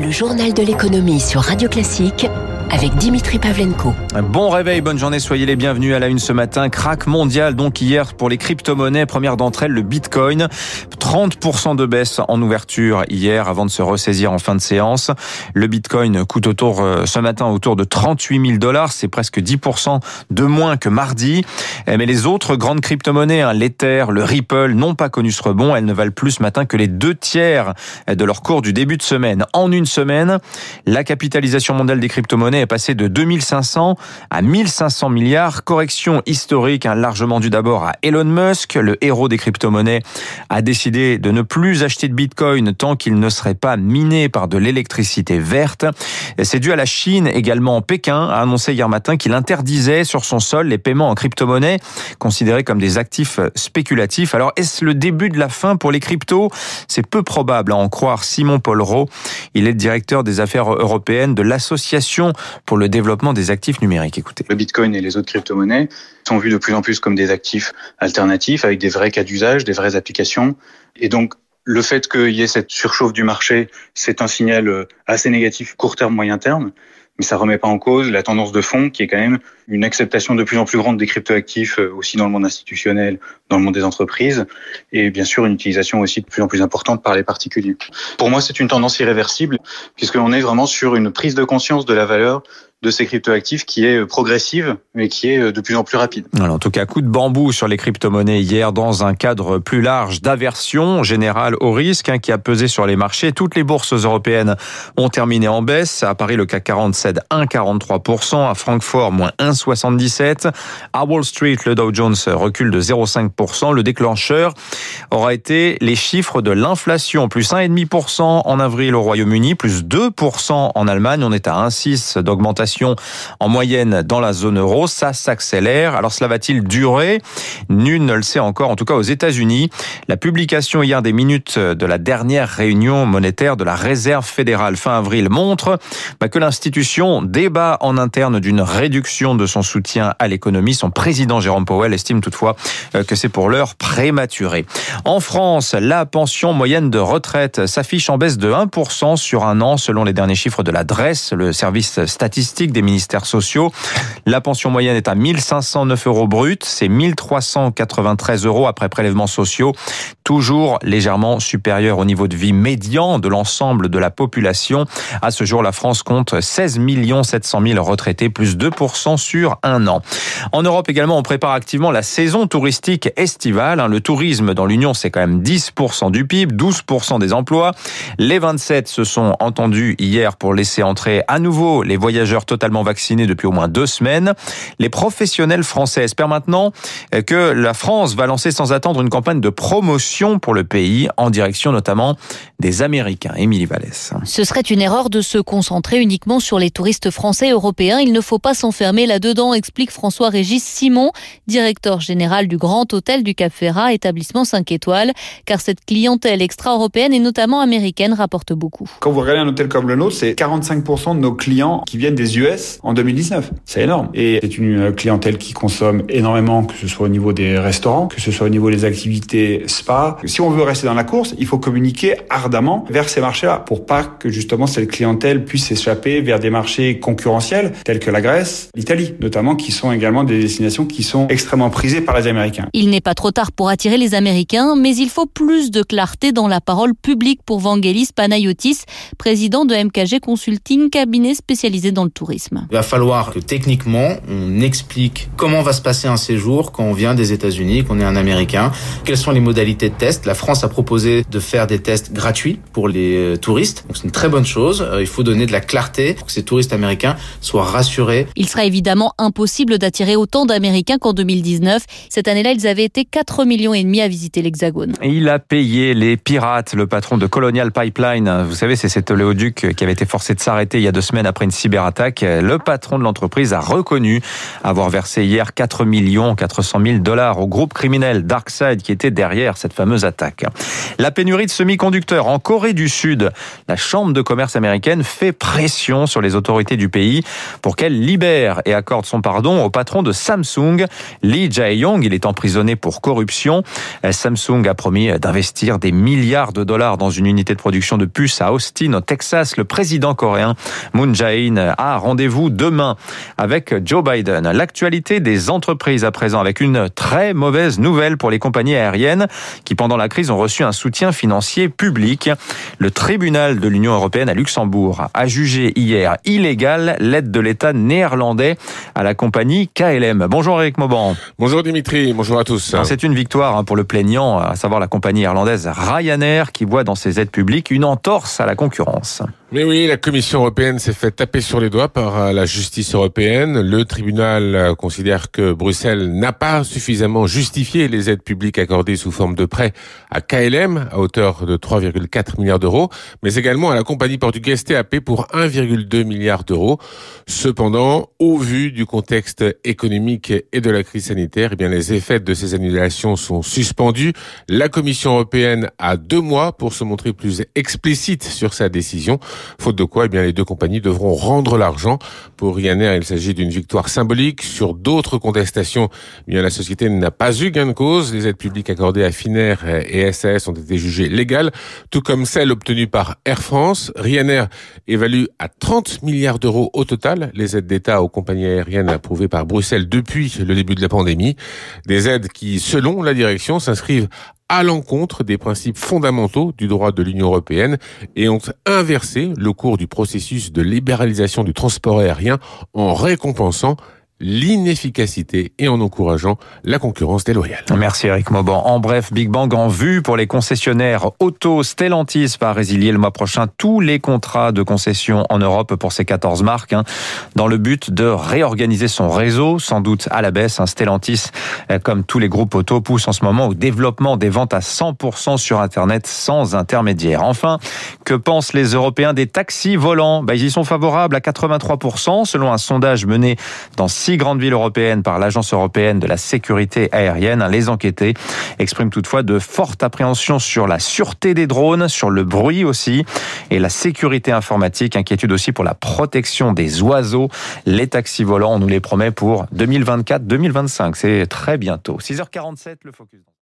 Le journal de l'économie sur Radio Classique avec Dimitri Pavlenko. Bon réveil, bonne journée, soyez les bienvenus à la une ce matin. Crac mondial donc hier pour les crypto-monnaies. Première d'entre elles, le Bitcoin. 30% de baisse en ouverture hier avant de se ressaisir en fin de séance. Le Bitcoin coûte autour euh, ce matin autour de 38 000 dollars. C'est presque 10% de moins que mardi. Eh, mais les autres grandes crypto-monnaies, hein, l'Ether, le Ripple, n'ont pas connu ce rebond. Elles ne valent plus ce matin que les deux tiers de leur cours du début de semaine. En une semaine, la capitalisation mondiale des crypto-monnaies est passée de 2500 à 1500 milliards. Correction historique, hein, largement due d'abord à Elon Musk, le héros des crypto-monnaies, a décidé de ne plus acheter de Bitcoin tant qu'il ne serait pas miné par de l'électricité verte. C'est dû à la Chine également. Pékin a annoncé hier matin qu'il interdisait sur son sol les paiements en crypto-monnaie considérés comme des actifs spéculatifs. Alors est-ce le début de la fin pour les cryptos? C'est peu probable à en croire Simon Polro. Il est directeur des affaires européennes de l'association pour le développement des actifs numériques. Écoutez. Le Bitcoin et les autres crypto-monnaies sont vus de plus en plus comme des actifs alternatifs avec des vrais cas d'usage, des vraies applications. Et donc, le fait qu'il y ait cette surchauffe du marché, c'est un signal assez négatif court terme, moyen terme mais ça remet pas en cause la tendance de fond qui est quand même une acceptation de plus en plus grande des cryptoactifs aussi dans le monde institutionnel, dans le monde des entreprises et bien sûr une utilisation aussi de plus en plus importante par les particuliers. Pour moi, c'est une tendance irréversible puisque l'on est vraiment sur une prise de conscience de la valeur de ces cryptoactifs qui est progressive, mais qui est de plus en plus rapide. Alors, en tout cas, coup de bambou sur les crypto-monnaies hier dans un cadre plus large d'aversion générale au risque hein, qui a pesé sur les marchés. Toutes les bourses européennes ont terminé en baisse. À Paris, le CAC 40 cède 1,43%. À Francfort, moins 1,77%. À Wall Street, le Dow Jones recule de 0,5%. Le déclencheur aura été les chiffres de l'inflation. Plus 1,5% en avril au Royaume-Uni, plus 2% en Allemagne. On est à 1,6 d'augmentation en moyenne dans la zone euro. Ça s'accélère. Alors cela va-t-il durer? Nul ne le sait encore. En tout cas aux États-Unis, la publication hier des minutes de la dernière réunion monétaire de la Réserve fédérale fin avril montre bah, que l'institution débat en interne d'une réduction de son soutien à l'économie. Son président Jérôme Powell estime toutefois euh, que c'est pour l'heure prématuré. En France, la pension moyenne de retraite s'affiche en baisse de 1% sur un an selon les derniers chiffres de l'adresse, le service statistique des ministères sociaux. La pension moyenne est à 1509 euros brut, c'est 1393 euros après prélèvements sociaux, toujours légèrement supérieur au niveau de vie médian de l'ensemble de la population. À ce jour, la France compte 16 700 000 retraités, plus 2% sur un an. En Europe également, on prépare activement la saison touristique estivale. Le tourisme dans l'Union, c'est quand même 10% du PIB, 12% des emplois. Les 27 se sont entendus hier pour laisser entrer à nouveau les voyageurs totalement vaccinés depuis au moins deux semaines. Les professionnels français espèrent maintenant que la France va lancer sans attendre une campagne de promotion pour le pays, en direction notamment des Américains. Émilie Vallès. Ce serait une erreur de se concentrer uniquement sur les touristes français et européens. Il ne faut pas s'enfermer là-dedans, explique François-Régis Simon, directeur général du Grand Hôtel du Cap Ferrat, établissement 5 étoiles, car cette clientèle extra-européenne et notamment américaine rapporte beaucoup. Quand vous regardez un hôtel comme le nôtre, c'est 45% de nos clients qui viennent des US en 2019. C'est énorme. Et c'est une clientèle qui consomme énormément, que ce soit au niveau des restaurants, que ce soit au niveau des activités spa. Si on veut rester dans la course, il faut communiquer ardemment vers ces marchés-là pour pas que justement cette clientèle puisse s'échapper vers des marchés concurrentiels tels que la Grèce, l'Italie notamment, qui sont également des destinations qui sont extrêmement prisées par les Américains. Il n'est pas trop tard pour attirer les Américains, mais il faut plus de clarté dans la parole publique pour Vangelis Panayotis, président de MKG Consulting, cabinet spécialisé dans le tourisme. Il va falloir que techniquement, on explique comment va se passer un séjour quand on vient des États-Unis, qu'on est un Américain, quelles sont les modalités de test? La France a proposé de faire des tests gratuits pour les euh, touristes, donc c'est une très bonne chose. Euh, il faut donner de la clarté pour que ces touristes américains soient rassurés. Il sera évidemment impossible d'attirer autant d'Américains qu'en 2019. Cette année-là, ils avaient été 4 millions et demi à visiter l'Hexagone. Il a payé les pirates, le patron de Colonial Pipeline. Vous savez, c'est cet oléoduc qui avait été forcé de s'arrêter il y a deux semaines après une cyberattaque. Le patron de l'entreprise a reconnu avoir versé hier 4 millions 400 000 dollars au groupe criminel Darkside qui était derrière cette fameuse attaque. La pénurie de semi-conducteurs en Corée du Sud. La Chambre de commerce américaine fait pression sur les autorités du pays pour qu'elles libèrent et accordent accorde son pardon au patron de Samsung, Lee Jae-yong. Il est emprisonné pour corruption. Samsung a promis d'investir des milliards de dollars dans une unité de production de puces à Austin, au Texas. Le président coréen Moon Jae-in a rendez-vous demain avec Joe Biden. L'actualité des entreprises à présent avec une très mauvaise nouvelle pour les compagnies aériennes qui pendant la crise ont reçu un soutien financier public. Le tribunal de l'Union européenne à Luxembourg a jugé hier illégal l'aide de l'État néerlandais à la compagnie KLM. Bonjour Eric Mauban. Bonjour Dimitri, bonjour à tous. C'est une victoire hein, pour le plaignant, à savoir la compagnie irlandaise Ryanair qui voit dans ses aides publiques une entorse à la concurrence. Mais oui, la Commission européenne s'est fait taper sur les doigts par euh, la justice européenne. Le tribunal euh, considère que Bruxelles n'a pas suffisamment justifié les aides publiques accordées sous forme de prêts à KLM à hauteur de 3,4 milliards d'euros, mais également à la compagnie portugaise TAP pour 1,2 milliard d'euros. Cependant, au vu du contexte économique et de la crise sanitaire, eh bien les effets de ces annulations sont suspendus. La Commission européenne a deux mois pour se montrer plus explicite sur sa décision. Faute de quoi, eh bien, les deux compagnies devront rendre l'argent. Pour Ryanair, il s'agit d'une victoire symbolique. Sur d'autres contestations, eh bien, la société n'a pas eu gain de cause. Les aides publiques accordées à Finnair et SAS ont été jugées légales, tout comme celles obtenues par Air France. Ryanair évalue à 30 milliards d'euros au total les aides d'État aux compagnies aériennes approuvées par Bruxelles depuis le début de la pandémie. Des aides qui, selon la direction, s'inscrivent à l'encontre des principes fondamentaux du droit de l'Union européenne et ont inversé le cours du processus de libéralisation du transport aérien en récompensant l'inefficacité et en encourageant la concurrence déloyale. Merci Eric Mauban. En bref, Big Bang en vue pour les concessionnaires auto. Stellantis va résilier le mois prochain tous les contrats de concession en Europe pour ces 14 marques hein, dans le but de réorganiser son réseau, sans doute à la baisse. Hein. Stellantis, euh, comme tous les groupes auto, pousse en ce moment au développement des ventes à 100% sur Internet sans intermédiaire. Enfin, que pensent les Européens des taxis volants? Bah, Ils y sont favorables à 83% selon un sondage mené dans six grandes villes européennes par l'Agence européenne de la sécurité aérienne. Les enquêtés expriment toutefois de fortes appréhensions sur la sûreté des drones, sur le bruit aussi, et la sécurité informatique. Inquiétude aussi pour la protection des oiseaux. Les taxis volants, on nous les promet pour 2024-2025. C'est très bientôt. 6h47, le focus.